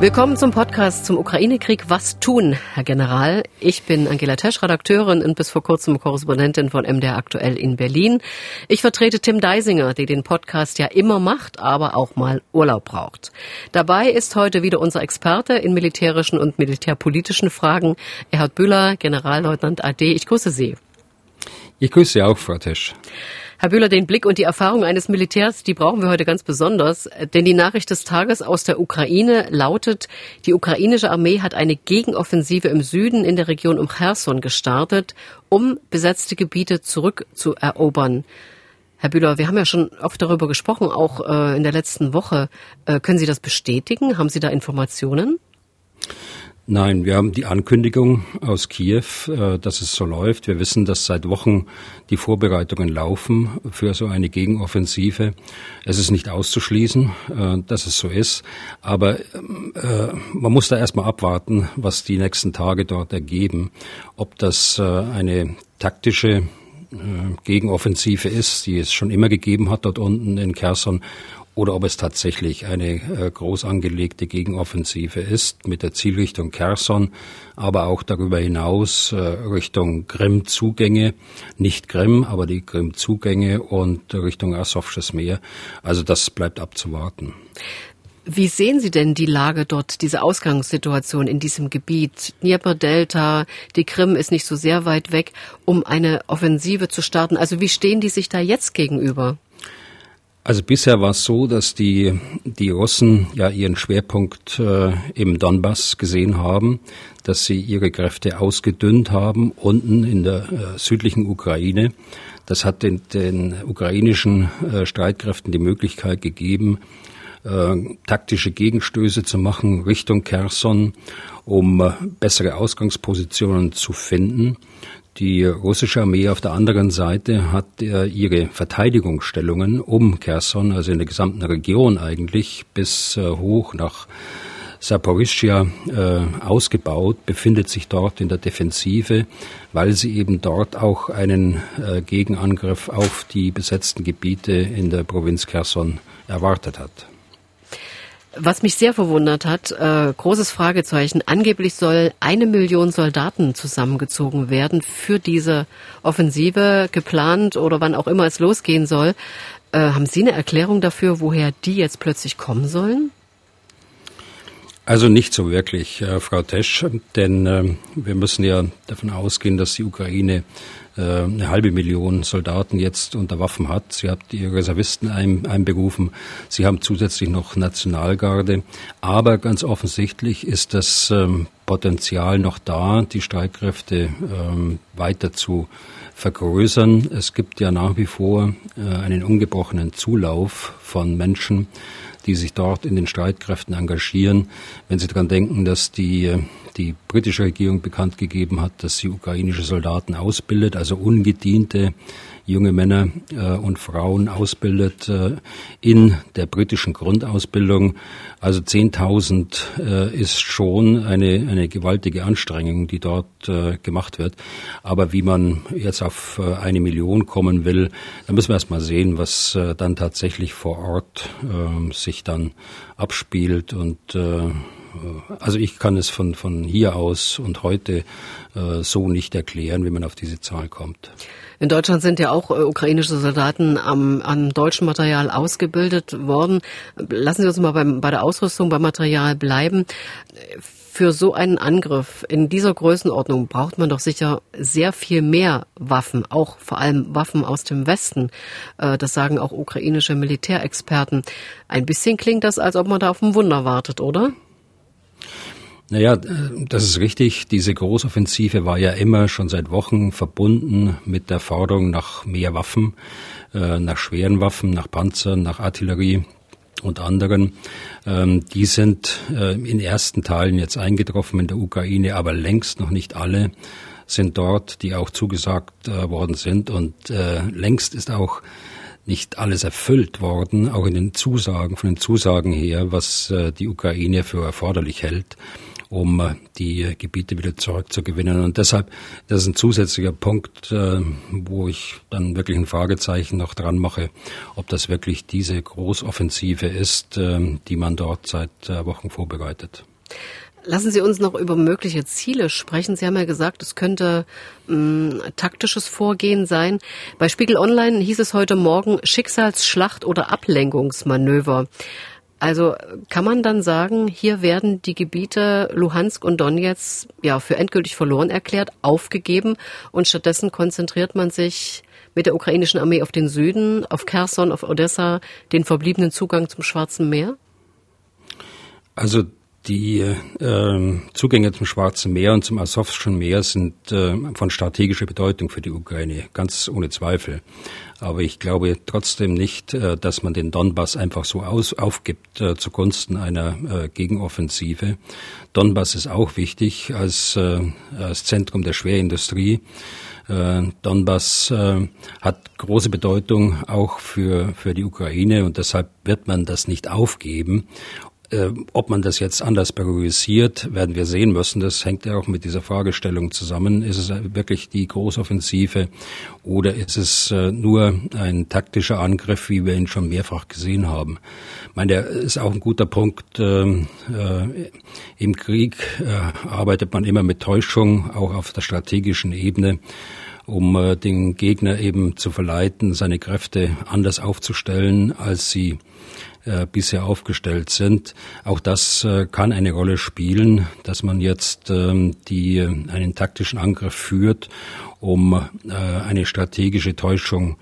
Willkommen zum Podcast zum Ukraine-Krieg. Was tun, Herr General? Ich bin Angela Tesch, Redakteurin und bis vor kurzem Korrespondentin von MDR Aktuell in Berlin. Ich vertrete Tim Deisinger, der den Podcast ja immer macht, aber auch mal Urlaub braucht. Dabei ist heute wieder unser Experte in militärischen und militärpolitischen Fragen, Erhard Bühler, Generalleutnant AD. Ich grüße Sie. Ich grüße Sie auch, Frau Tesch. Herr Bühler, den Blick und die Erfahrung eines Militärs, die brauchen wir heute ganz besonders, denn die Nachricht des Tages aus der Ukraine lautet, die ukrainische Armee hat eine Gegenoffensive im Süden in der Region um Cherson gestartet, um besetzte Gebiete zurückzuerobern. Herr Bühler, wir haben ja schon oft darüber gesprochen, auch äh, in der letzten Woche. Äh, können Sie das bestätigen? Haben Sie da Informationen? Nein, wir haben die Ankündigung aus Kiew, äh, dass es so läuft. Wir wissen, dass seit Wochen die Vorbereitungen laufen für so eine Gegenoffensive. Es ist nicht auszuschließen, äh, dass es so ist, aber äh, man muss da erstmal abwarten, was die nächsten Tage dort ergeben, ob das eine taktische Gegenoffensive ist, die es schon immer gegeben hat dort unten in Kherson, oder ob es tatsächlich eine äh, groß angelegte Gegenoffensive ist mit der Zielrichtung Kherson, aber auch darüber hinaus äh, Richtung Krim-Zugänge, nicht Krim, aber die Krim-Zugänge und Richtung Asowsches Meer. Also das bleibt abzuwarten. Wie sehen Sie denn die Lage dort, diese Ausgangssituation in diesem Gebiet? Dnieper-Delta, die Krim ist nicht so sehr weit weg, um eine Offensive zu starten. Also wie stehen die sich da jetzt gegenüber? Also bisher war es so, dass die, die Russen ja ihren Schwerpunkt äh, im Donbass gesehen haben, dass sie ihre Kräfte ausgedünnt haben unten in der äh, südlichen Ukraine. Das hat den, den ukrainischen äh, Streitkräften die Möglichkeit gegeben, äh, taktische Gegenstöße zu machen Richtung Kherson, um äh, bessere Ausgangspositionen zu finden. Die russische Armee auf der anderen Seite hat äh, ihre Verteidigungsstellungen um Kherson, also in der gesamten Region eigentlich, bis äh, hoch nach Saporischia äh, ausgebaut, befindet sich dort in der Defensive, weil sie eben dort auch einen äh, Gegenangriff auf die besetzten Gebiete in der Provinz Kherson erwartet hat. Was mich sehr verwundert hat, äh, großes Fragezeichen, angeblich soll eine Million Soldaten zusammengezogen werden für diese Offensive, geplant oder wann auch immer es losgehen soll. Äh, haben Sie eine Erklärung dafür, woher die jetzt plötzlich kommen sollen? Also nicht so wirklich, äh, Frau Tesch, denn äh, wir müssen ja davon ausgehen, dass die Ukraine eine halbe Million Soldaten jetzt unter Waffen hat. Sie hat die Reservisten ein, einberufen. Sie haben zusätzlich noch Nationalgarde. Aber ganz offensichtlich ist das ähm, Potenzial noch da, die Streitkräfte ähm, weiter zu vergrößern. Es gibt ja nach wie vor äh, einen ungebrochenen Zulauf von Menschen, die sich dort in den Streitkräften engagieren. Wenn Sie daran denken, dass die, äh, die britische Regierung bekannt gegeben hat, dass sie ukrainische Soldaten ausbildet, also ungediente junge Männer äh, und Frauen ausbildet äh, in der britischen Grundausbildung. Also 10.000 äh, ist schon eine, eine gewaltige Anstrengung, die dort äh, gemacht wird. Aber wie man jetzt auf äh, eine Million kommen will, da müssen wir erst mal sehen, was äh, dann tatsächlich vor Ort äh, sich dann abspielt und also ich kann es von, von hier aus und heute äh, so nicht erklären, wie man auf diese Zahl kommt. In Deutschland sind ja auch äh, ukrainische Soldaten am, am deutschen Material ausgebildet worden. Lassen Sie uns mal beim, bei der Ausrüstung, beim Material bleiben. Für so einen Angriff in dieser Größenordnung braucht man doch sicher sehr viel mehr Waffen, auch vor allem Waffen aus dem Westen. Äh, das sagen auch ukrainische Militärexperten. Ein bisschen klingt das, als ob man da auf ein Wunder wartet, oder? Naja, das ist richtig. Diese Großoffensive war ja immer schon seit Wochen verbunden mit der Forderung nach mehr Waffen, äh, nach schweren Waffen, nach Panzern, nach Artillerie und anderen. Ähm, die sind äh, in ersten Teilen jetzt eingetroffen in der Ukraine, aber längst noch nicht alle sind dort, die auch zugesagt äh, worden sind. Und längst ist auch nicht alles erfüllt worden, auch in den Zusagen, von den Zusagen her, was die Ukraine für erforderlich hält um äh, die Gebiete wieder zurückzugewinnen. Und deshalb, das ist ein zusätzlicher Punkt, äh, wo ich dann wirklich ein Fragezeichen noch dran mache, ob das wirklich diese Großoffensive ist, äh, die man dort seit Wochen vorbereitet. Lassen Sie uns noch über mögliche Ziele sprechen. Sie haben ja gesagt, es könnte ähm, taktisches Vorgehen sein. Bei Spiegel Online hieß es heute Morgen Schicksalsschlacht oder Ablenkungsmanöver. Also kann man dann sagen, hier werden die Gebiete Luhansk und Donetsk ja für endgültig verloren erklärt, aufgegeben und stattdessen konzentriert man sich mit der ukrainischen Armee auf den Süden, auf Kherson, auf Odessa, den verbliebenen Zugang zum Schwarzen Meer? Also die äh, Zugänge zum Schwarzen Meer und zum Asowschen Meer sind äh, von strategischer Bedeutung für die Ukraine, ganz ohne Zweifel. Aber ich glaube trotzdem nicht, äh, dass man den Donbass einfach so aus, aufgibt äh, zugunsten einer äh, Gegenoffensive. Donbass ist auch wichtig als, als Zentrum der Schwerindustrie. Donbass hat große Bedeutung auch für, für die Ukraine und deshalb wird man das nicht aufgeben. Äh, ob man das jetzt anders priorisiert, werden wir sehen müssen. Das hängt ja auch mit dieser Fragestellung zusammen. Ist es wirklich die Großoffensive oder ist es äh, nur ein taktischer Angriff, wie wir ihn schon mehrfach gesehen haben? Ich meine, der ist auch ein guter Punkt. Ähm, äh, Im Krieg äh, arbeitet man immer mit Täuschung, auch auf der strategischen Ebene um äh, den Gegner eben zu verleiten, seine Kräfte anders aufzustellen, als sie äh, bisher aufgestellt sind. Auch das äh, kann eine Rolle spielen, dass man jetzt ähm, die, einen taktischen Angriff führt, um äh, eine strategische Täuschung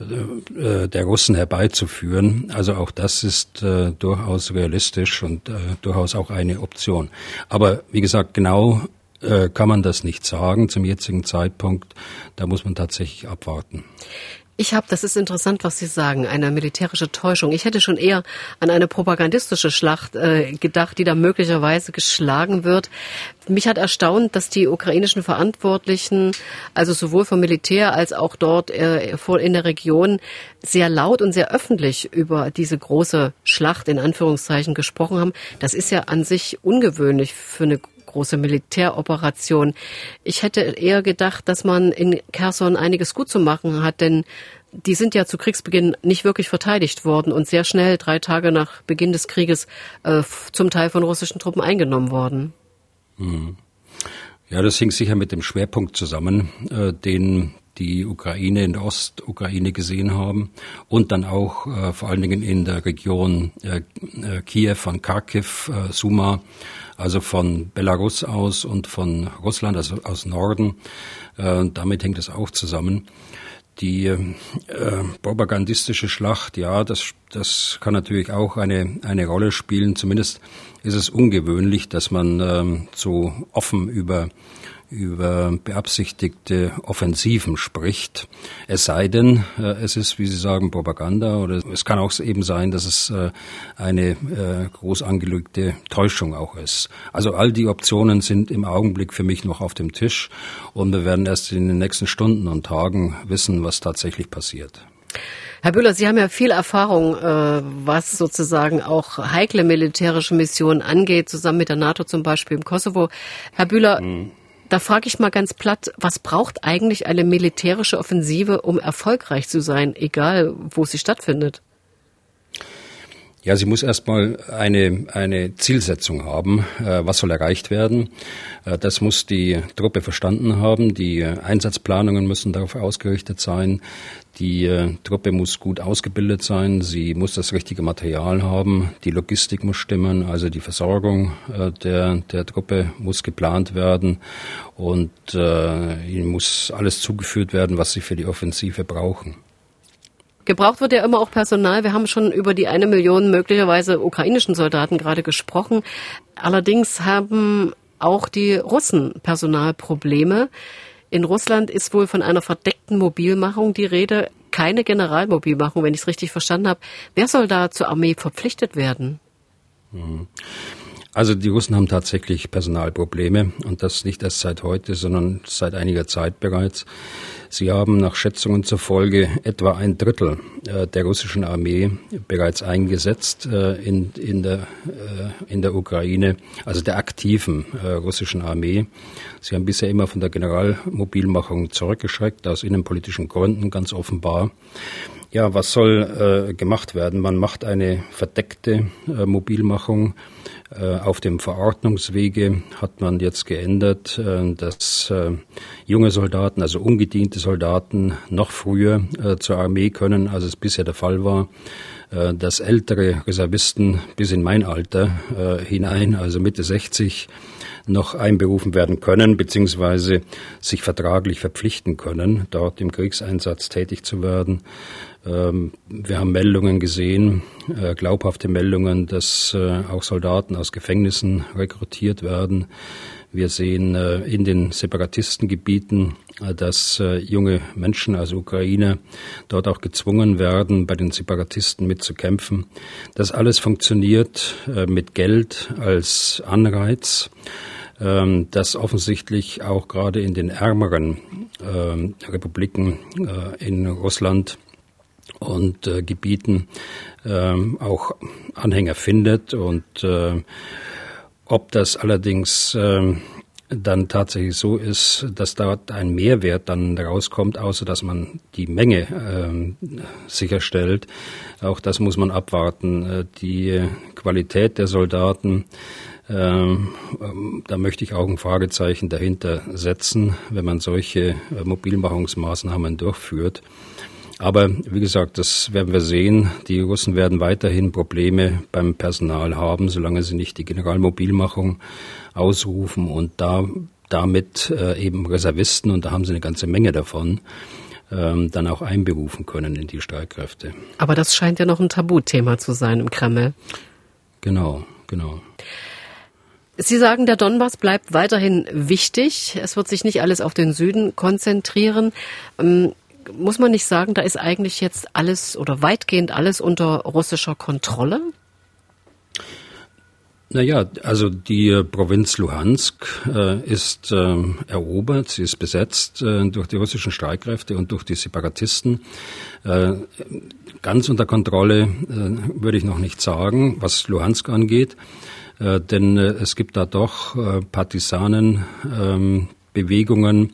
äh, der Russen herbeizuführen. Also auch das ist äh, durchaus realistisch und äh, durchaus auch eine Option. Aber wie gesagt, genau äh, kann man das nicht sagen zum jetzigen Zeitpunkt. Da muss man tatsächlich abwarten. Ich habe, das ist interessant, was Sie sagen, eine militärische Täuschung. Ich hätte schon eher an eine propagandistische Schlacht äh, gedacht, die da möglicherweise geschlagen wird. Mich hat erstaunt, dass die ukrainischen Verantwortlichen, also sowohl vom Militär als auch dort äh, in der Region, sehr laut und sehr öffentlich über diese große Schlacht in Anführungszeichen gesprochen haben. Das ist ja an sich ungewöhnlich für eine große Militäroperation. Ich hätte eher gedacht, dass man in Kherson einiges gut zu machen hat, denn die sind ja zu Kriegsbeginn nicht wirklich verteidigt worden und sehr schnell, drei Tage nach Beginn des Krieges, äh, zum Teil von russischen Truppen eingenommen worden. Mhm. Ja, das hing sicher mit dem Schwerpunkt zusammen, äh, den die Ukraine in der Ostukraine gesehen haben und dann auch äh, vor allen Dingen in der Region äh, äh Kiew von Kharkiv, äh, Suma, also von Belarus aus und von Russland, also aus Norden. Äh, damit hängt es auch zusammen. Die äh, propagandistische Schlacht, ja, das, das kann natürlich auch eine, eine Rolle spielen. Zumindest ist es ungewöhnlich, dass man ähm, so offen über über beabsichtigte Offensiven spricht. Es sei denn, äh, es ist, wie Sie sagen, Propaganda oder es kann auch eben sein, dass es äh, eine äh, groß angelegte Täuschung auch ist. Also all die Optionen sind im Augenblick für mich noch auf dem Tisch und wir werden erst in den nächsten Stunden und Tagen wissen, was tatsächlich passiert. Herr Bühler, Sie haben ja viel Erfahrung, was sozusagen auch heikle militärische Missionen angeht, zusammen mit der NATO zum Beispiel im Kosovo. Herr Bühler, hm. Da frage ich mal ganz platt, was braucht eigentlich eine militärische Offensive, um erfolgreich zu sein, egal wo sie stattfindet? Ja, sie muss erstmal eine, eine Zielsetzung haben. Äh, was soll erreicht werden? Äh, das muss die Truppe verstanden haben. Die Einsatzplanungen müssen darauf ausgerichtet sein. Die äh, Truppe muss gut ausgebildet sein. Sie muss das richtige Material haben. Die Logistik muss stimmen. Also die Versorgung der, der Truppe muss geplant werden. Und äh, ihnen muss alles zugeführt werden, was sie für die Offensive brauchen. Gebraucht wird ja immer auch Personal. Wir haben schon über die eine Million möglicherweise ukrainischen Soldaten gerade gesprochen. Allerdings haben auch die Russen Personalprobleme. In Russland ist wohl von einer verdeckten Mobilmachung die Rede, keine Generalmobilmachung, wenn ich es richtig verstanden habe. Wer soll da zur Armee verpflichtet werden? Mhm. Also die Russen haben tatsächlich Personalprobleme und das nicht erst seit heute, sondern seit einiger Zeit bereits. Sie haben nach Schätzungen zufolge etwa ein Drittel äh, der russischen Armee bereits eingesetzt äh, in, in, der, äh, in der Ukraine, also der aktiven russischen Armee. Sie haben bisher immer von der Generalmobilmachung zurückgeschreckt, aus innenpolitischen Gründen ganz offenbar. Ja, was soll äh, gemacht werden? Man macht eine verdeckte äh, Mobilmachung. Äh, auf dem Verordnungswege hat man jetzt geändert, äh, dass äh, junge Soldaten, also ungediente Soldaten, noch früher zur Armee können, als es bisher der Fall war dass ältere Reservisten bis in mein Alter hinein, also Mitte 60, noch einberufen werden können, beziehungsweise sich vertraglich verpflichten können, dort im Kriegseinsatz tätig zu werden. Ähm, wir haben Meldungen gesehen, äh, glaubhafte Meldungen, dass äh, auch Soldaten aus Gefängnissen rekrutiert werden. Wir sehen äh, in den Separatistengebieten, dass junge Menschen, also Ukrainer, dort auch gezwungen werden, bei den Separatisten mitzukämpfen. Das alles funktioniert mit Geld als Anreiz ähm, das offensichtlich auch gerade in den ärmeren ähm, Republiken in Russland und äh, Gebieten ähm, auch Anhänger findet. Und äh, ob das allerdings äh, dann tatsächlich so ist, dass dort ein Mehrwert dann rauskommt, außer dass man die Menge äh, sicherstellt. Auch das muss man abwarten. Äh, die Qualität der Soldaten, äh, da möchte ich auch ein Fragezeichen dahinter setzen, wenn man solche äh, Mobilmachungsmaßnahmen durchführt. Aber wie gesagt, das werden wir sehen. Die Russen werden weiterhin Probleme beim Personal haben, solange sie nicht die Generalmobilmachung ausrufen und da damit äh, eben Reservisten, und da haben sie eine ganze Menge davon, ähm, dann auch einberufen können in die Streitkräfte. Aber das scheint ja noch ein Tabuthema zu sein im Kreml. Genau, genau. Sie sagen, der Donbass bleibt weiterhin wichtig. Es wird sich nicht alles auf den Süden konzentrieren. Ähm, muss man nicht sagen, da ist eigentlich jetzt alles oder weitgehend alles unter russischer Kontrolle? Naja, also die äh, Provinz Luhansk äh, ist äh, erobert, sie ist besetzt äh, durch die russischen Streitkräfte und durch die Separatisten. Äh, ganz unter Kontrolle äh, würde ich noch nicht sagen, was Luhansk angeht, denn es gibt da doch Partisanenbewegungen, ähm,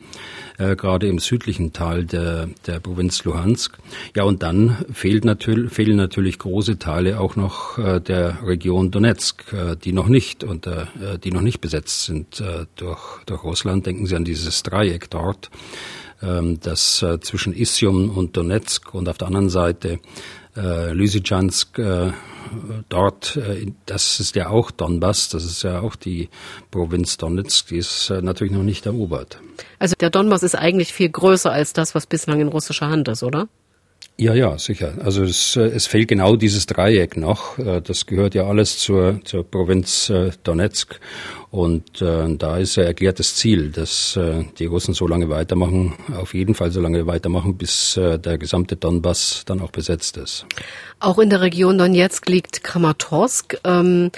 äh, gerade im südlichen Teil der, der Provinz Luhansk. Ja, und dann fehlt natürlich, fehlen natürlich große Teile auch noch äh, der Region Donetsk, äh, die noch nicht unter, äh, die noch nicht besetzt sind äh, durch, durch Russland. Denken Sie an dieses Dreieck dort, ähm, das äh, zwischen Isium und Donetsk und auf der anderen Seite äh, Lysychansk, äh, dort, äh, das ist ja auch Donbass, das ist ja auch die Provinz Donetsk, die ist äh, natürlich noch nicht erobert. Also der Donbass ist eigentlich viel größer als das, was bislang in russischer Hand ist, oder? Ja, ja, sicher. Also es, äh, es fehlt genau dieses Dreieck noch. Äh, das gehört ja alles zur, zur Provinz äh, Donetsk. Und äh, da ist ja erklärtes Ziel, dass äh, die Russen so lange weitermachen, auf jeden Fall so lange weitermachen, bis äh, der gesamte Donbass dann auch besetzt ist. Auch in der Region Donetsk liegt Kramatorsk. Ähm,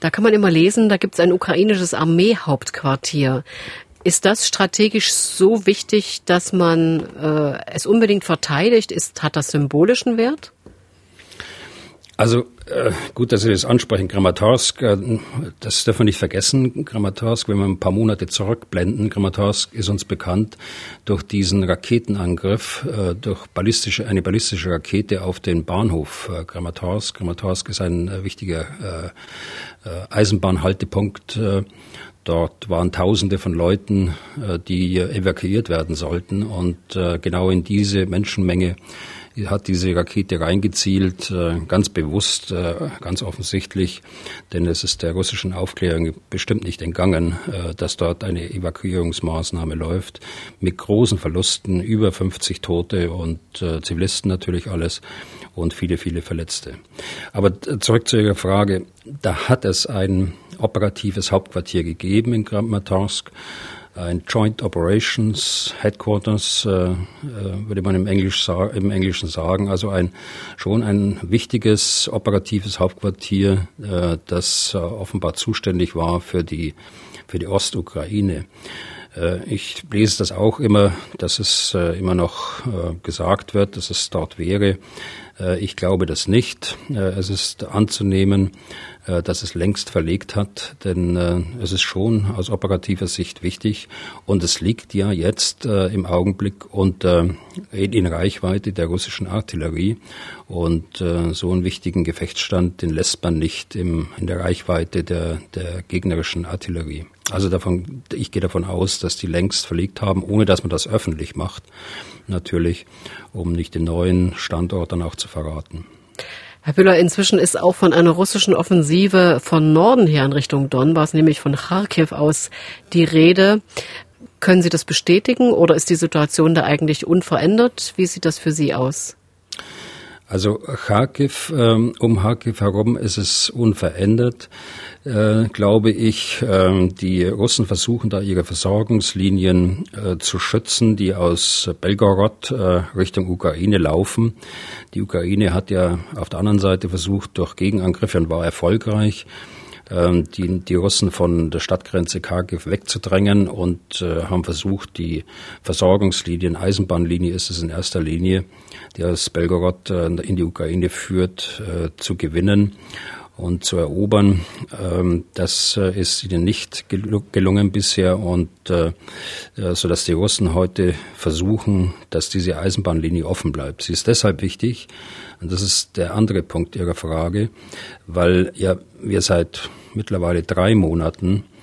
da kann man immer lesen, da gibt es ein ukrainisches Armeehauptquartier. Ist das strategisch so wichtig, dass man äh, es unbedingt verteidigt? Ist, hat das symbolischen Wert? Also äh, gut, dass Sie das ansprechen. Kramatorsk, äh, das dürfen wir nicht vergessen. Kramatorsk, wenn wir ein paar Monate zurückblenden, Kramatorsk ist uns bekannt durch diesen Raketenangriff, äh, durch ballistische, eine ballistische Rakete auf den Bahnhof äh, Kramatorsk. Kramatorsk ist ein äh, wichtiger äh, äh, Eisenbahnhaltepunkt Dort waren Tausende von Leuten, äh, die evakuiert werden sollten. Und äh, genau in diese Menschenmenge hat diese Rakete reingezielt, äh, ganz bewusst, ganz offensichtlich, denn es ist der russischen Aufklärung bestimmt nicht entgangen, dass dort eine Evakuierungsmaßnahme läuft, mit großen Verlusten, über 50 Tote und Zivilisten natürlich alles und viele, viele Verletzte. Aber zurück zu Ihrer Frage, da hat es ein operatives Hauptquartier gegeben in Kramatorsk. Ein Joint Operations Headquarters, äh, äh, würde man im, Englisch, im Englischen sagen, also ein schon ein wichtiges operatives Hauptquartier, äh, das offenbar zuständig war für die für die Ostukraine. Ich lese das auch immer, dass es immer noch gesagt wird, dass es dort wäre. Ich glaube das nicht. Es ist anzunehmen, dass es längst verlegt hat, denn es ist schon aus operativer Sicht wichtig und es liegt ja jetzt im Augenblick unter in Reichweite der russischen Artillerie und so einen wichtigen Gefechtsstand, den lässt man nicht im, in der Reichweite der, der gegnerischen Artillerie. Also davon, ich gehe davon aus, dass die längst verlegt haben, ohne dass man das öffentlich macht, natürlich, um nicht den neuen Standort dann auch zu verraten. Herr Bühler, inzwischen ist auch von einer russischen Offensive von Norden her in Richtung Donbass, nämlich von Kharkiv aus, die Rede. Können Sie das bestätigen oder ist die Situation da eigentlich unverändert? Wie sieht das für Sie aus? Also Kharkiv, ähm, um Kharkiv herum ist es unverändert, äh, glaube ich. Ähm, die Russen versuchen da ihre Versorgungslinien äh, zu schützen, die aus Belgorod äh, Richtung Ukraine laufen. Die Ukraine hat ja auf der anderen Seite versucht durch Gegenangriffe und war erfolgreich die, die Russen von der Stadtgrenze Kharkiv wegzudrängen und äh, haben versucht, die Versorgungslinien, Eisenbahnlinie ist es in erster Linie, die aus Belgorod äh, in die Ukraine führt, äh, zu gewinnen und zu erobern. Ähm, das äh, ist ihnen nicht gelungen bisher und äh, so dass die Russen heute versuchen, dass diese Eisenbahnlinie offen bleibt. Sie ist deshalb wichtig, und das ist der andere Punkt Ihrer Frage, weil ja wir seit mittlerweile drei Monaten äh,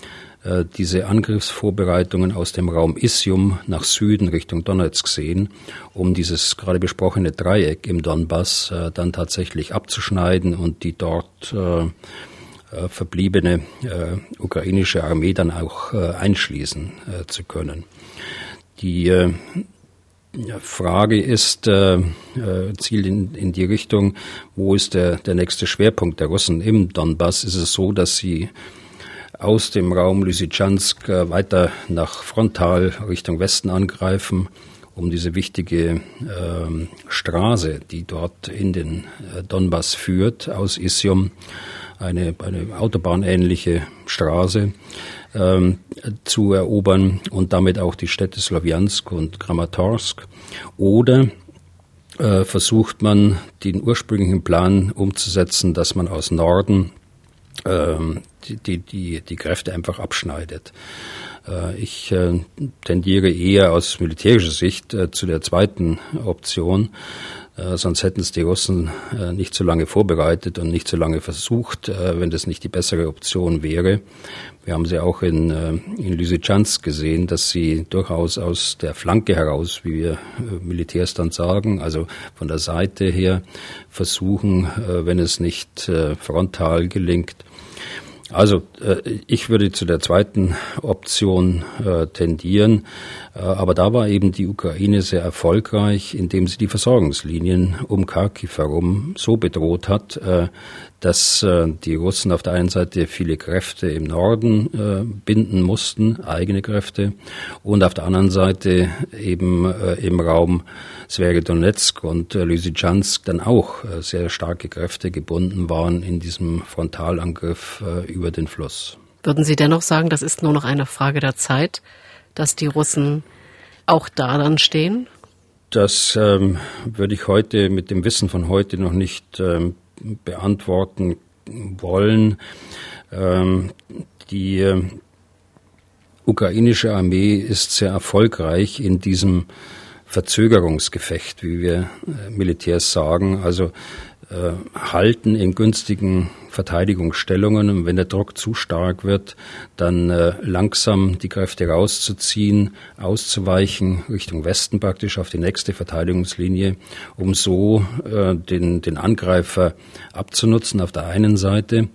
diese Angriffsvorbereitungen aus dem Raum Isium nach Süden Richtung Donetsk sehen, um dieses gerade besprochene Dreieck im Donbass äh, dann tatsächlich abzuschneiden und die dort äh, äh verbliebene äh, ukrainische Armee dann auch äh, einschließen zu können. Die Frage ist, äh, zielt in, in die Richtung, wo ist der, der nächste Schwerpunkt der Russen im Donbass? Ist es so, dass sie aus dem Raum Lysychansk äh, weiter nach Frontal Richtung Westen angreifen, um diese wichtige äh, Straße, die dort in den äh, Donbass führt, aus Isium, eine, eine autobahnähnliche Straße, ähm, zu erobern und damit auch die Städte Slowjansk und Kramatorsk. Oder äh, versucht man, den ursprünglichen Plan umzusetzen, dass man aus Norden ähm, die, die, die, Kräfte einfach abschneidet. Äh, ich äh, tendiere eher aus militärischer Sicht äh, zu der zweiten Option, sonst hätten es die Russen nicht so lange vorbereitet und nicht so lange versucht, wenn das nicht die bessere Option wäre. Wir haben sie auch in, in Lysychansk gesehen, dass sie durchaus aus der Flanke heraus, wie wir Militärs dann sagen, also von der Seite her versuchen, wenn es nicht frontal gelingt, also äh, ich würde zu der zweiten Option äh, tendieren, äh, aber da war eben die Ukraine sehr erfolgreich, indem sie die Versorgungslinien um Kharkiv herum so bedroht hat, dass äh, die Russen auf der einen Seite viele Kräfte im Norden äh, binden mussten, eigene Kräfte, und auf der anderen Seite eben äh, im Raum Svergodonetsk und äh, Lysychansk dann auch äh, sehr starke Kräfte gebunden waren in diesem Frontalangriff äh, über den Fluss. Würden Sie dennoch sagen, das ist nur noch eine Frage der Zeit, dass die Russen auch da dann stehen? Das ähm, würde ich heute mit dem Wissen von heute noch nicht ähm, beantworten wollen. Ähm, die äh, ukrainische Armee ist sehr erfolgreich in diesem Verzögerungsgefecht, wie wir äh, Militärs sagen, also äh, halten in günstigen Verteidigungsstellungen. Und wenn der Druck zu stark wird, dann äh, langsam die Kräfte rauszuziehen, auszuweichen Richtung Westen praktisch auf die nächste Verteidigungslinie, um so äh, den, den Angreifer abzunutzen auf der einen Seite,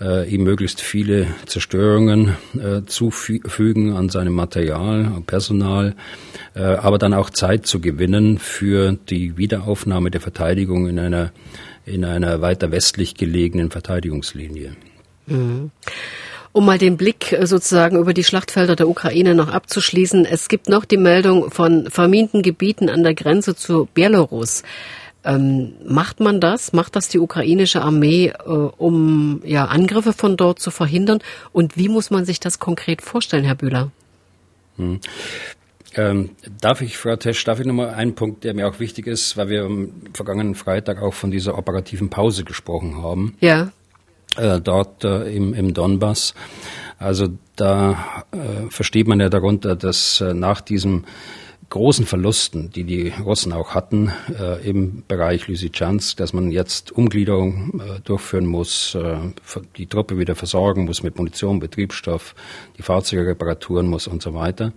äh, ihm möglichst viele Zerstörungen äh, zufügen an seinem Material, Personal, äh, aber dann auch Zeit zu gewinnen für die Wiederaufnahme der Verteidigung in einer in einer weiter westlich gelegenen Verteidigungslinie. Mhm. Um mal den Blick äh, sozusagen über die Schlachtfelder der Ukraine noch abzuschließen, es gibt noch die Meldung von verminten Gebieten an der Grenze zu Belarus. Ähm, macht man das? Macht das die ukrainische Armee, äh, um ja, Angriffe von dort zu verhindern? Und wie muss man sich das konkret vorstellen, Herr Bühler? Hm. Ähm, darf ich, Frau Tesch, darf ich nochmal einen Punkt, der mir auch wichtig ist, weil wir am vergangenen Freitag auch von dieser operativen Pause gesprochen haben. Ja äh, dort äh, im, im Donbass. Also da äh, versteht man ja darunter, dass äh, nach diesem großen Verlusten, die die Russen auch hatten äh, im Bereich Lysychansk, dass man jetzt Umgliederung äh, durchführen muss, äh, die Truppe wieder versorgen muss mit Munition, Betriebsstoff, die Fahrzeuge reparaturen muss und so weiter.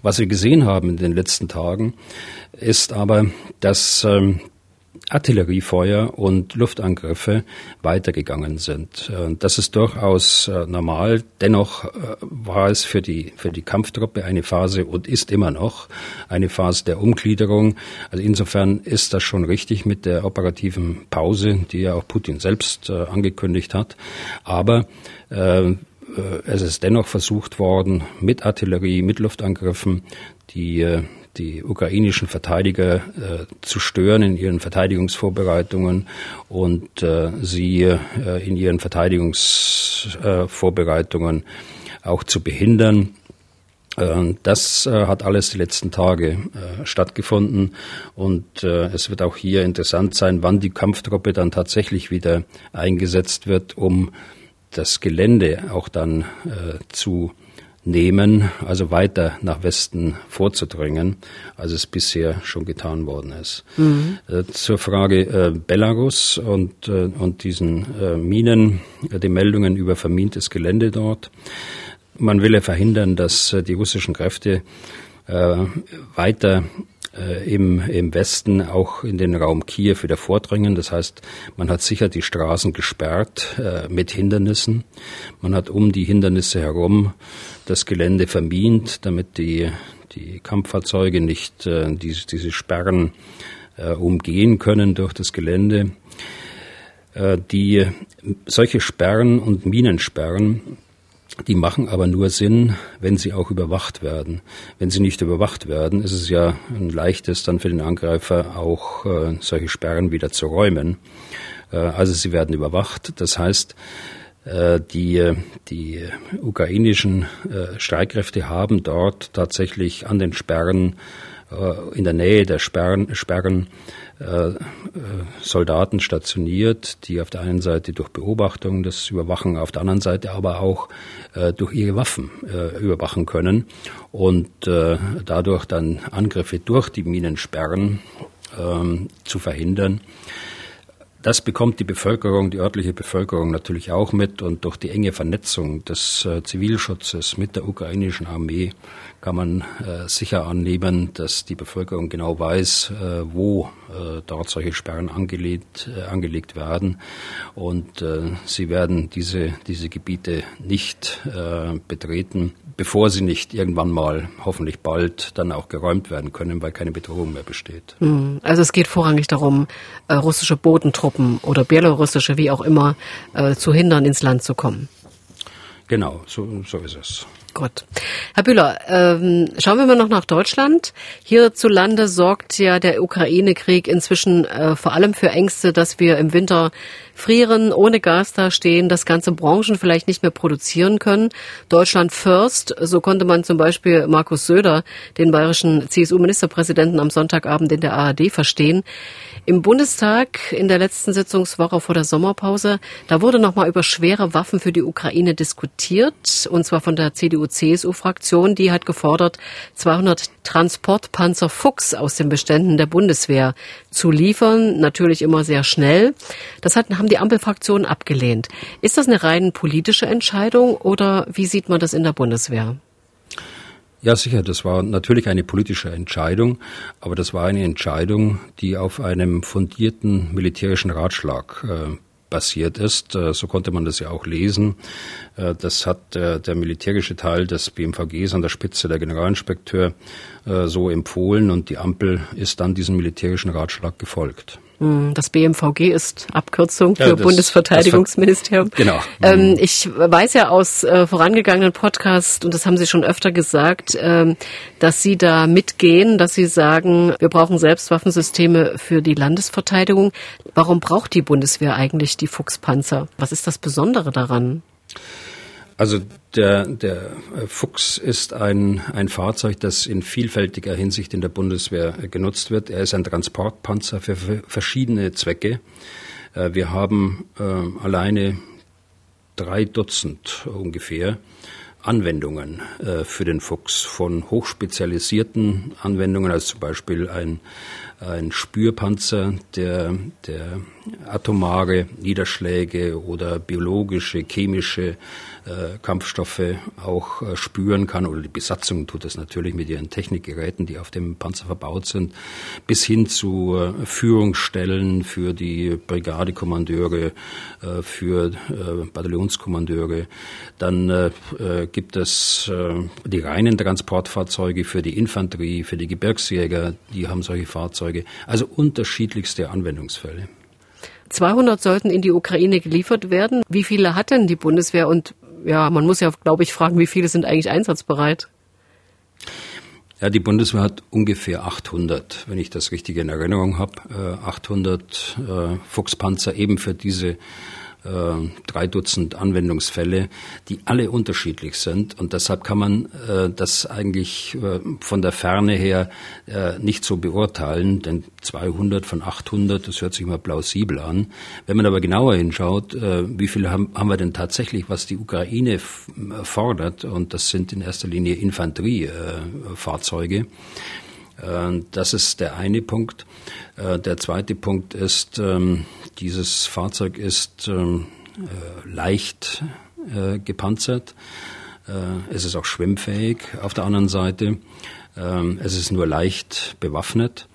Was wir gesehen haben in den letzten Tagen, ist aber, dass ähm, Artilleriefeuer und Luftangriffe weitergegangen sind. Äh, das ist durchaus äh, normal. Dennoch äh, war es für die, für die Kampftruppe eine Phase und ist immer noch eine Phase der Umgliederung. Also insofern ist das schon richtig mit der operativen Pause, die ja auch Putin selbst angekündigt hat. Aber äh, es ist dennoch versucht worden, mit Artillerie, mit Luftangriffen die die ukrainischen Verteidiger äh, zu stören in ihren Verteidigungsvorbereitungen und äh, sie äh, in ihren Verteidigungsvorbereitungen äh, auch zu behindern. Äh, das äh, hat alles die letzten Tage stattgefunden und es wird auch hier interessant sein, wann die Kampftruppe dann tatsächlich wieder eingesetzt wird, um das Gelände auch dann zu nehmen, also weiter nach Westen vorzudringen, als es bisher schon getan worden ist. Mhm. Äh, zur Frage äh, Belarus und, äh, und diesen Minen, die Meldungen über vermintes Gelände dort. Man will ja verhindern, dass die russischen Kräfte weiter äh, im, im Westen auch in den Raum Kiew wieder vordringen. Das heißt, man hat sicher die Straßen gesperrt äh, mit Hindernissen. Man hat um die Hindernisse herum das Gelände vermint, damit die, die Kampffahrzeuge nicht äh, diese, diese Sperren äh, umgehen können durch das Gelände. Äh, die solche Sperren und Minensperren die machen aber nur Sinn, wenn sie auch überwacht werden. Wenn sie nicht überwacht werden, ist es ja ein leichtes dann für den Angreifer auch äh, solche Sperren wieder zu räumen. Äh, also sie werden überwacht. Das heißt, äh, die, die ukrainischen äh, Streitkräfte haben dort tatsächlich an den Sperren, äh, in der Nähe der Sperren, Sperren Soldaten stationiert, die auf der einen Seite durch Beobachtung das überwachen, auf der anderen Seite aber auch äh, durch ihre Waffen überwachen können und dadurch dann Angriffe durch die Minensperren ähm, zu verhindern. Das bekommt die Bevölkerung, die örtliche Bevölkerung natürlich auch mit und durch die enge Vernetzung des Zivilschutzes mit der ukrainischen Armee kann man äh, sicher annehmen, dass die Bevölkerung genau weiß, äh, wo äh, dort solche Sperren angelegt, äh, angelegt werden. Und äh, sie werden diese, diese Gebiete nicht äh, betreten, bevor sie nicht irgendwann mal, hoffentlich bald, dann auch geräumt werden können, weil keine Bedrohung mehr besteht. Hm. Also es geht vorrangig darum, russische Bodentruppen oder belarussische, wie auch immer, zu hindern, ins Land zu kommen. Genau, so, so ist es. Gut. Herr Bühler, ähm, schauen wir mal noch nach Deutschland. Hierzulande sorgt ja der Ukraine-Krieg inzwischen äh, vor allem für Ängste, dass wir im Winter frieren, ohne Gas dastehen, dass ganze Branchen vielleicht nicht mehr produzieren können. Deutschland first, so konnte man zum Beispiel Markus Söder, den bayerischen CSU-Ministerpräsidenten, am Sonntagabend in der ARD verstehen. Im Bundestag in der letzten Sitzungswoche vor der Sommerpause, da wurde nochmal über schwere Waffen für die Ukraine diskutiert, und zwar von der CDU-CSU-Fraktion. Die hat gefordert, 200 Transportpanzer Fuchs aus den Beständen der Bundeswehr zu liefern, natürlich immer sehr schnell. Das hat, haben die Ampelfraktionen abgelehnt. Ist das eine rein politische Entscheidung oder wie sieht man das in der Bundeswehr? Ja, sicher, das war natürlich eine politische Entscheidung, aber das war eine Entscheidung, die auf einem fundierten militärischen Ratschlag äh, basiert ist. Äh, so konnte man das ja auch lesen. Äh, das hat äh, der militärische Teil des BMVGs an der Spitze der Generalinspekteur so empfohlen und die Ampel ist dann diesem militärischen Ratschlag gefolgt. Hm, das BMVG ist Abkürzung für ja, das, Bundesverteidigungsministerium. Das genau. Ähm, ich weiß ja aus äh, vorangegangenen Podcasts, und das haben Sie schon öfter gesagt, ähm, dass Sie da mitgehen, dass Sie sagen, wir brauchen Selbstwaffensysteme für die Landesverteidigung. Warum braucht die Bundeswehr eigentlich die Fuchspanzer? Was ist das Besondere daran? Also der, der Fuchs ist ein, ein Fahrzeug, das in vielfältiger Hinsicht in der Bundeswehr genutzt wird. Er ist ein Transportpanzer für verschiedene Zwecke. Äh, wir haben äh, alleine drei Dutzend ungefähr Anwendungen äh, für den Fuchs, von hochspezialisierten Anwendungen, als zum Beispiel ein, ein Spürpanzer, der, der atomare Niederschläge oder biologische, chemische äh, Kampfstoffe auch äh, spüren kann, oder die Besatzung tut das natürlich mit ihren Technikgeräten, die auf dem Panzer verbaut sind, bis hin zu äh, Führungsstellen für die Brigadekommandeure, äh, für äh, Bataillonskommandeure. Dann äh, gibt es die reinen Transportfahrzeuge für die Infanterie, für die Gebirgsjäger, die haben solche Fahrzeuge. Also unterschiedlichste Anwendungsfälle. 200 sollten in die Ukraine geliefert werden. Wie viele hat denn die Bundeswehr und ja, man muss ja, glaube ich, fragen, wie viele sind eigentlich einsatzbereit? Ja, die Bundeswehr hat ungefähr 800, wenn ich das richtig in Erinnerung habe, 800 äh, Fuchspanzer eben für diese äh, drei Dutzend Anwendungsfälle, die alle unterschiedlich sind. Und deshalb kann man äh, das eigentlich äh, von der Ferne her äh, nicht so beurteilen, denn 200 von 800, das hört sich mal plausibel an. Wenn man aber genauer hinschaut, äh, wie viele haben, haben wir denn tatsächlich, was die Ukraine fordert, und das sind in erster Linie Infanteriefahrzeuge, äh, das ist der eine Punkt. Der zweite Punkt ist, ähm, dieses Fahrzeug ist ähm, äh, leicht äh, gepanzert. Äh, es ist auch schwimmfähig auf der anderen Seite. Ähm, es ist nur leicht bewaffnet.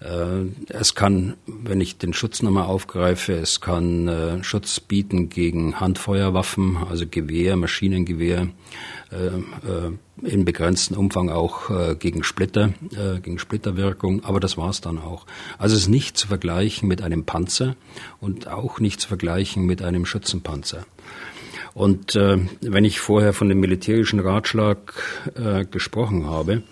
Äh, es kann, wenn ich den Schutz nochmal aufgreife, es kann äh, Schutz bieten gegen Handfeuerwaffen, also Gewehr, Maschinengewehr, äh, in begrenztem Umfang auch gegen Splitter, gegen Splitterwirkung, aber das war es dann auch. Also es ist nicht zu vergleichen mit einem Panzer und auch nicht zu vergleichen mit einem Schützenpanzer. Und wenn ich vorher von dem militärischen Ratschlag gesprochen habe,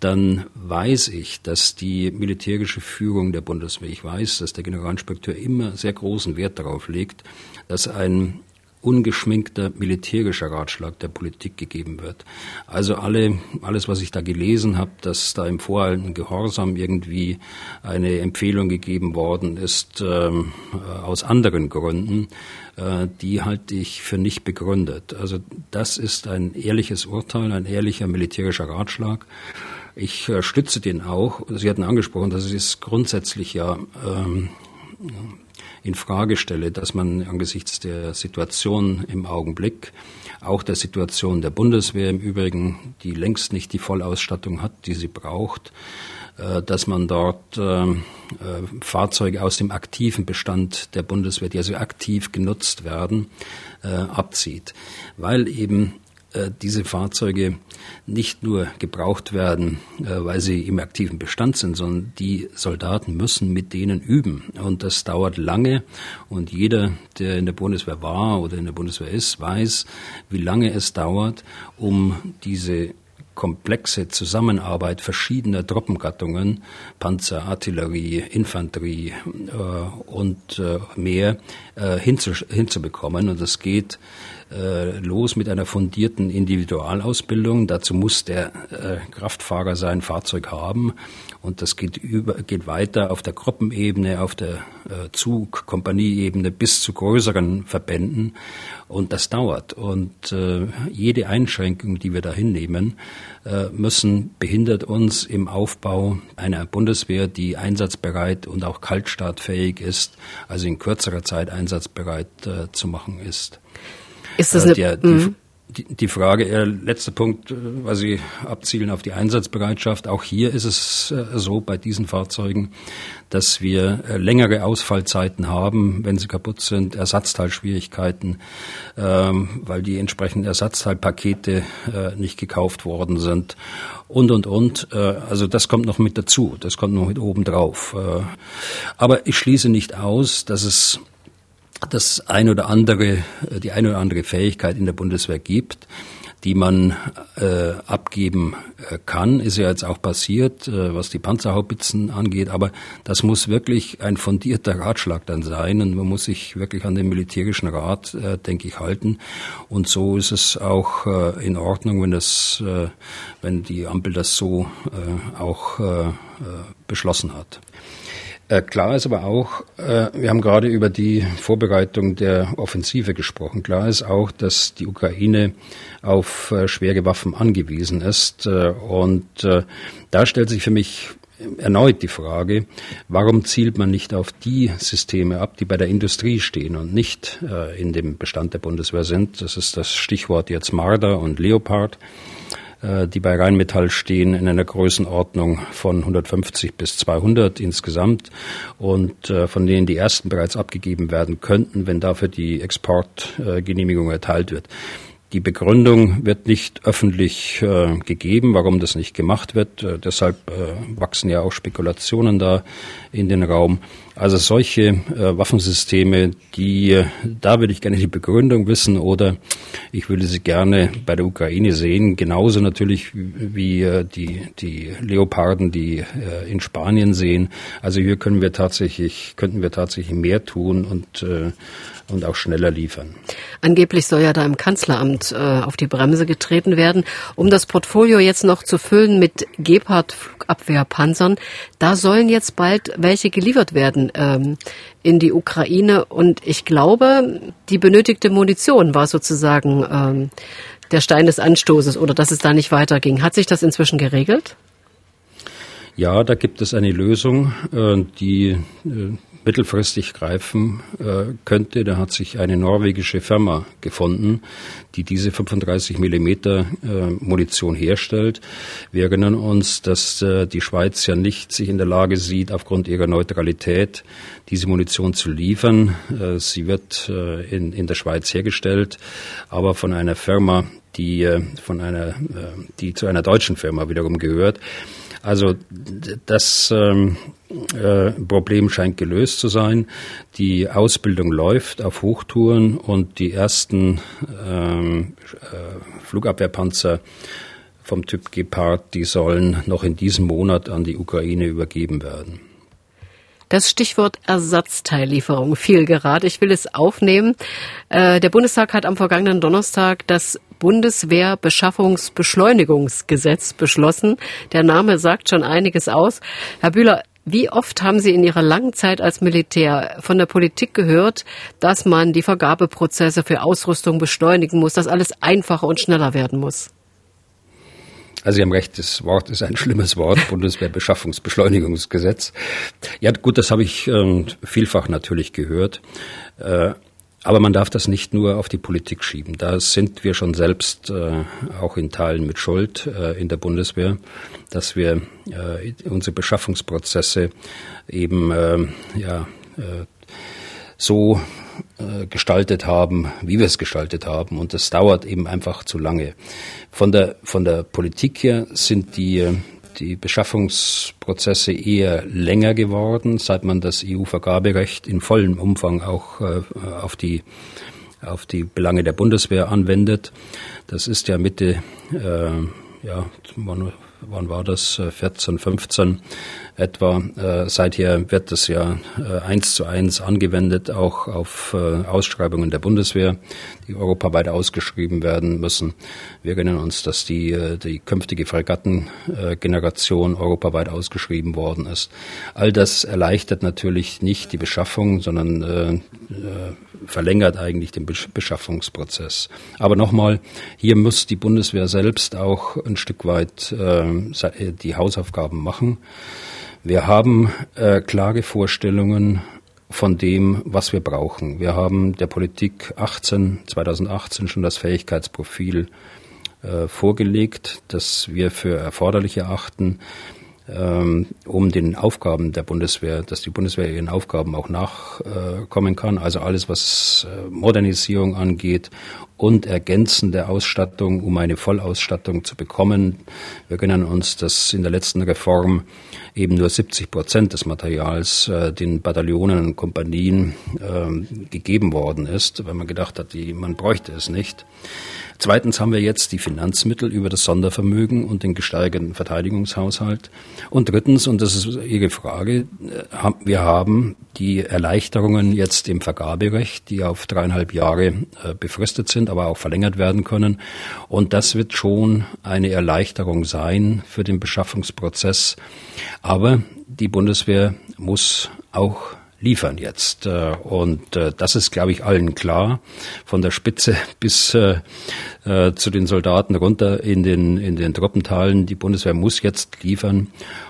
dann weiß ich, dass die militärische Führung der Bundeswehr, ich weiß, dass der Generalinspekteur immer sehr großen Wert darauf legt, dass ein ungeschminkter militärischer Ratschlag der Politik gegeben wird. Also alle, alles, was ich da gelesen habe, dass da im voralten Gehorsam irgendwie eine Empfehlung gegeben worden ist ähm, äh, aus anderen Gründen, äh, die halte ich für nicht begründet. Also das ist ein ehrliches Urteil, ein ehrlicher militärischer Ratschlag. Ich äh, stütze den auch. Sie hatten angesprochen, dass ich es grundsätzlich ja ähm, in Frage stelle, dass man angesichts der Situation im Augenblick, auch der Situation der Bundeswehr im Übrigen, die längst nicht die Vollausstattung hat, die sie braucht, äh, dass man dort äh, Fahrzeuge aus dem aktiven Bestand der Bundeswehr, die also aktiv genutzt werden, abzieht, weil eben diese Fahrzeuge nicht nur gebraucht werden, äh, weil sie im aktiven Bestand sind, sondern die Soldaten müssen mit denen üben. Und das dauert lange. Und jeder, der in der Bundeswehr war oder in der Bundeswehr ist, weiß, wie lange es dauert, um diese komplexe Zusammenarbeit verschiedener Truppengattungen, Panzer, Artillerie, Infanterie äh, und äh, mehr äh, hinzu, hinzubekommen. Und das geht äh, los mit einer fundierten Individualausbildung. Dazu muss der äh, Kraftfahrer sein Fahrzeug haben. Und das geht, über, geht weiter auf der Gruppenebene, auf der äh, Zug-, bis zu größeren Verbänden. Und das dauert. Und äh, jede Einschränkung, die wir da hinnehmen, äh, müssen, behindert uns im Aufbau einer Bundeswehr, die einsatzbereit und auch kaltstartfähig ist, also in kürzerer Zeit einsatzbereit äh, zu machen ist. Ist das äh, eine, der, die, mhm. die, die Frage, äh, letzter Punkt, äh, weil Sie abzielen auf die Einsatzbereitschaft. Auch hier ist es äh, so bei diesen Fahrzeugen, dass wir äh, längere Ausfallzeiten haben, wenn sie kaputt sind, Ersatzteilschwierigkeiten, ähm, weil die entsprechenden Ersatzteilpakete äh, nicht gekauft worden sind und, und, und. Äh, also das kommt noch mit dazu, das kommt noch mit oben drauf. Äh, aber ich schließe nicht aus, dass es das ein oder andere, die eine oder andere Fähigkeit in der Bundeswehr gibt, die man äh, abgeben äh, kann, ist ja jetzt auch passiert, äh, was die Panzerhaubitzen angeht, aber das muss wirklich ein fundierter Ratschlag dann sein und man muss sich wirklich an den militärischen Rat, äh, denke ich, halten. Und so ist es auch äh, in Ordnung, wenn das, äh, wenn die Ampel das so äh, auch äh, äh beschlossen hat. Äh, klar ist aber auch, äh, wir haben gerade über die Vorbereitung der Offensive gesprochen. Klar ist auch, dass die Ukraine auf äh, schwere Waffen angewiesen ist. Und da stellt sich für mich erneut die Frage, warum zielt man nicht auf die Systeme ab, die bei der Industrie stehen und nicht in dem Bestand der Bundeswehr sind. Das ist das Stichwort jetzt Marder und Leopard. Äh, die bei Rheinmetall stehen, in einer Größenordnung von 150 bis 200 insgesamt und äh, von denen die ersten bereits abgegeben werden könnten, wenn dafür die Exportgenehmigung erteilt wird. Die Begründung wird nicht öffentlich äh, gegeben, warum das nicht gemacht wird. Äh, deshalb äh, wachsen ja auch Spekulationen da in den Raum. Also solche äh, Waffensysteme, die, äh, da würde ich gerne die Begründung wissen oder ich würde sie gerne bei der Ukraine sehen. Genauso natürlich wie äh, die, die Leoparden, die in Spanien sehen. Also hier können wir tatsächlich, könnten wir tatsächlich mehr tun und, und auch schneller liefern. Angeblich soll ja da im Kanzleramt äh, auf die Bremse getreten werden, um das Portfolio jetzt noch zu füllen mit Gepard-Flugabwehrpanzern. Da sollen jetzt bald welche geliefert werden ähm, in die Ukraine. Und ich glaube, die benötigte Munition war sozusagen ähm, der Stein des Anstoßes oder dass es da nicht weiterging. Hat sich das inzwischen geregelt? Ja, da gibt es eine Lösung, äh, die äh, mittelfristig greifen äh, könnte. Da hat sich eine norwegische Firma gefunden, die diese 35 Millimeter äh, Munition herstellt. Wir erinnern uns, dass äh, die Schweiz ja nicht sich in der Lage sieht, aufgrund ihrer Neutralität diese Munition zu liefern. Äh, sie wird äh, in, in der Schweiz hergestellt, aber von einer Firma, die äh, von einer, die zu einer deutschen Firma wiederum gehört. Also das ähm, äh, Problem scheint gelöst zu sein. Die Ausbildung läuft auf Hochtouren und die ersten ähm, äh, Flugabwehrpanzer vom Typ Gepard, die sollen noch in diesem Monat an die Ukraine übergeben werden. Das Stichwort Ersatzteillieferung fiel gerade. Ich will es aufnehmen. Äh, der Bundestag hat am vergangenen Donnerstag das Bundeswehrbeschaffungsbeschleunigungsgesetz beschlossen. Der Name sagt schon einiges aus. Herr Bühler, wie oft haben Sie in Ihrer langen Zeit als Militär von der Politik gehört, dass man die Vergabeprozesse für Ausrüstung beschleunigen muss, dass alles einfacher und schneller werden muss? Also Sie haben recht, das Wort ist ein schlimmes Wort, Bundeswehrbeschaffungsbeschleunigungsgesetz. Ja gut, das habe ich äh, vielfach natürlich gehört. Äh, aber man darf das nicht nur auf die Politik schieben. Da sind wir schon selbst äh, auch in Teilen mit Schuld äh, in der Bundeswehr, dass wir äh, unsere Beschaffungsprozesse eben äh, ja, äh, so äh, gestaltet haben, wie wir es gestaltet haben. Und das dauert eben einfach zu lange. Von der, von der Politik her sind die, die Beschaffungsprozesse eher länger geworden, seit man das EU-Vergaberecht in vollem Umfang auch äh, auf die auf die Belange der Bundeswehr anwendet. Das ist ja Mitte, äh, ja, wann, wann war das, 14, 15, etwa. Äh, seither wird das ja äh, eins zu eins angewendet, auch auf äh, Ausschreibungen der Bundeswehr, die europaweit ausgeschrieben werden müssen. Wir erinnern uns, dass die, äh, die künftige Fregattengeneration europaweit ausgeschrieben worden ist. All das erleichtert natürlich nicht die Beschaffung, sondern äh, äh, verlängert eigentlich den Beschaffungsprozess. Aber nochmal, hier muss die Bundeswehr selbst auch ein Stück weit die Hausaufgaben machen. Wir haben äh, klare Vorstellungen von dem, was wir brauchen. Wir haben der Politik 18, 2018 schon das Fähigkeitsprofil äh, vorgelegt, das wir für erforderlich erachten, um den Aufgaben der Bundeswehr, dass die Bundeswehr ihren Aufgaben auch nachkommen kann. Also alles, was äh, Modernisierung angeht und ergänzende Ausstattung, um eine Vollausstattung zu bekommen. Wir erinnern uns, dass in der letzten Reform eben nur 70 Prozent des Materials äh, den Bataillonen und Kompanien äh, gegeben worden ist, weil man gedacht hat, die, man bräuchte es nicht. Zweitens haben wir jetzt die Finanzmittel über das Sondervermögen und den gesteigerten Verteidigungshaushalt. Und drittens, und das ist Ihre Frage, äh, wir haben die Erleichterungen jetzt im Vergaberecht, die auf dreieinhalb Jahre äh, befristet sind, aber auch verlängert werden können. Und das wird schon eine Erleichterung sein für den Beschaffungsprozess. Aber die Bundeswehr muss auch liefern jetzt. Äh, und äh, das ist, glaube ich, allen klar, von der Spitze bis äh, zu den Soldaten runter in den, in den Truppenteilen. Die Bundeswehr muss jetzt liefern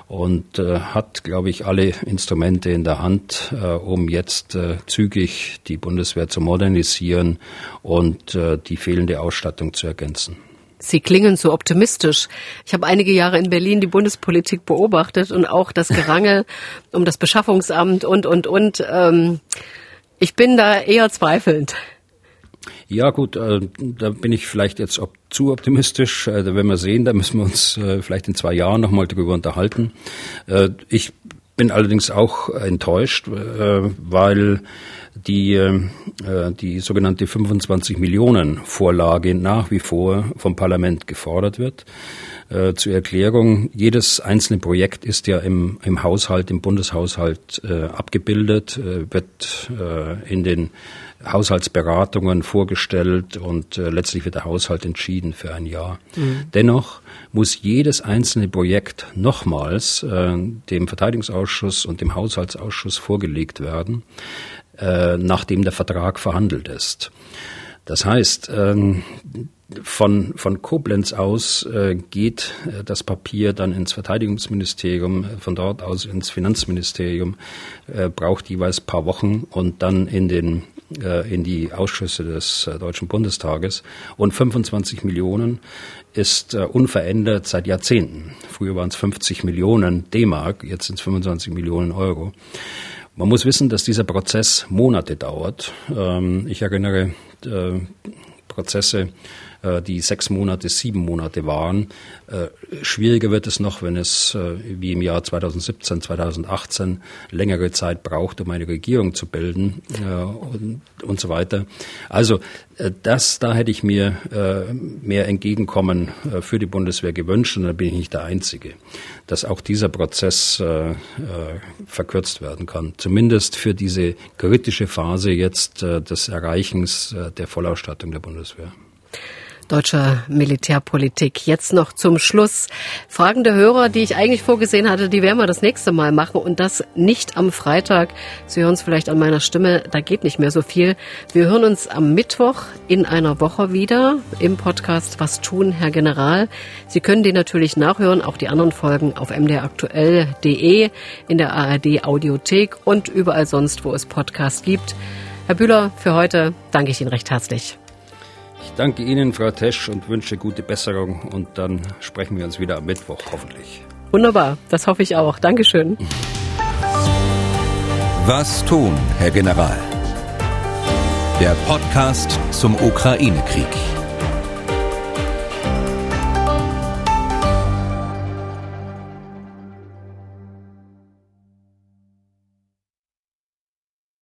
und hat, glaube ich, alle Instrumente in der Hand, um jetzt zügig die Bundeswehr zu modernisieren und die fehlende Ausstattung zu ergänzen. Sie klingen so optimistisch. Ich habe einige Jahre in Berlin die Bundespolitik beobachtet und auch das Gerangel um das Beschaffungsamt und, und, und. Ähm, ich bin da eher zweifelnd. Ja gut, äh, da bin ich vielleicht jetzt ob, zu optimistisch. Äh, da werden wir sehen, da müssen wir uns äh, vielleicht in zwei Jahren nochmal drüber unterhalten. Äh, ich bin allerdings auch enttäuscht, äh, weil die, äh, die sogenannte 25 Millionen Vorlage nach wie vor vom Parlament gefordert wird. Äh, zur Erklärung, jedes einzelne Projekt ist ja im, im Haushalt, im Bundeshaushalt äh, abgebildet, äh, wird äh, in den Haushaltsberatungen vorgestellt und äh, letztlich wird der Haushalt entschieden für ein Jahr. Mhm. Dennoch muss jedes einzelne Projekt nochmals äh, dem Verteidigungsausschuss und dem Haushaltsausschuss vorgelegt werden, äh, nachdem der Vertrag verhandelt ist. Das heißt, ähm, von, von Koblenz aus äh, geht äh, das Papier dann ins Verteidigungsministerium, von dort aus ins Finanzministerium, braucht jeweils paar Wochen und dann in den in die Ausschüsse des Deutschen Bundestages. Und 25 Millionen ist unverändert seit Jahrzehnten. Früher waren es 50 Millionen D-Mark, jetzt sind es 25 Millionen Euro. Man muss wissen, dass dieser Prozess Monate dauert. Ähm, ich erinnere Prozesse äh, die sechs Monate, sieben Monate waren. Äh, schwieriger wird es noch, wenn es äh, wie im Jahr 2017, 2018 längere Zeit braucht, um eine Regierung zu bilden und, und so weiter. Also das, da hätte ich mir mehr Entgegenkommen für die Bundeswehr gewünscht und da bin ich nicht der Einzige, dass auch dieser Prozess verkürzt werden kann. Zumindest für diese kritische Phase jetzt des Erreichens der Vollausstattung der Bundeswehr deutscher Militärpolitik. Jetzt noch zum Schluss. Fragende Hörer, die ich eigentlich vorgesehen hatte, die werden wir das nächste Mal machen und das nicht am Freitag. Sie hören es vielleicht an meiner Stimme, da geht nicht mehr so viel. Wir hören uns am Mittwoch in einer Woche wieder im Podcast Was tun, Herr General. Sie können den natürlich nachhören, auch die anderen Folgen auf mdraktuell.de, in der ARD Audiothek und überall sonst, wo es Podcasts gibt. Herr Bühler, für heute danke ich Ihnen recht herzlich. Ich danke Ihnen, Frau Tesch, und wünsche gute Besserung. Und dann sprechen wir uns wieder am Mittwoch, hoffentlich. Wunderbar, das hoffe ich auch. Dankeschön. Was tun, Herr General? Der Podcast zum Ukraine-Krieg.